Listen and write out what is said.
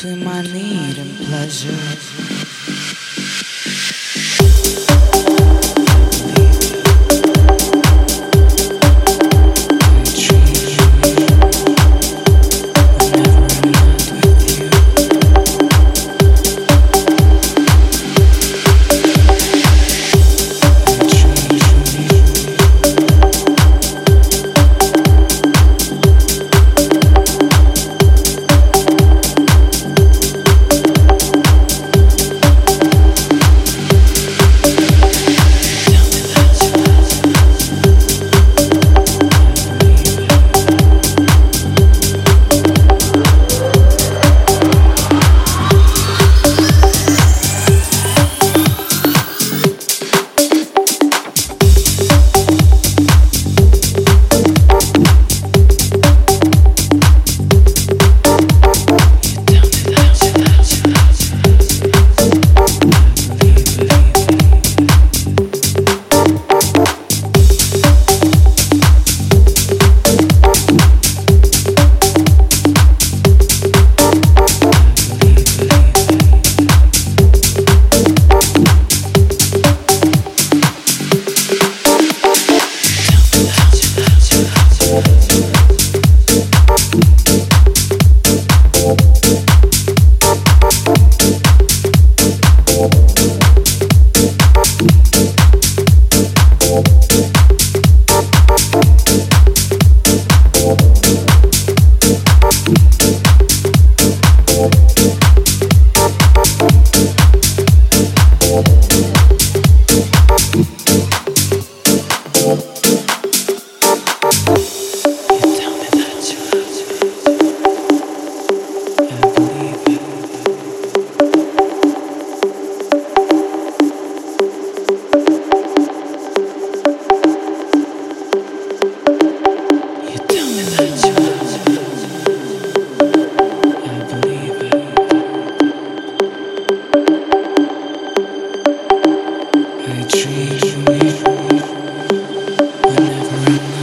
between my need and pleasure. Thank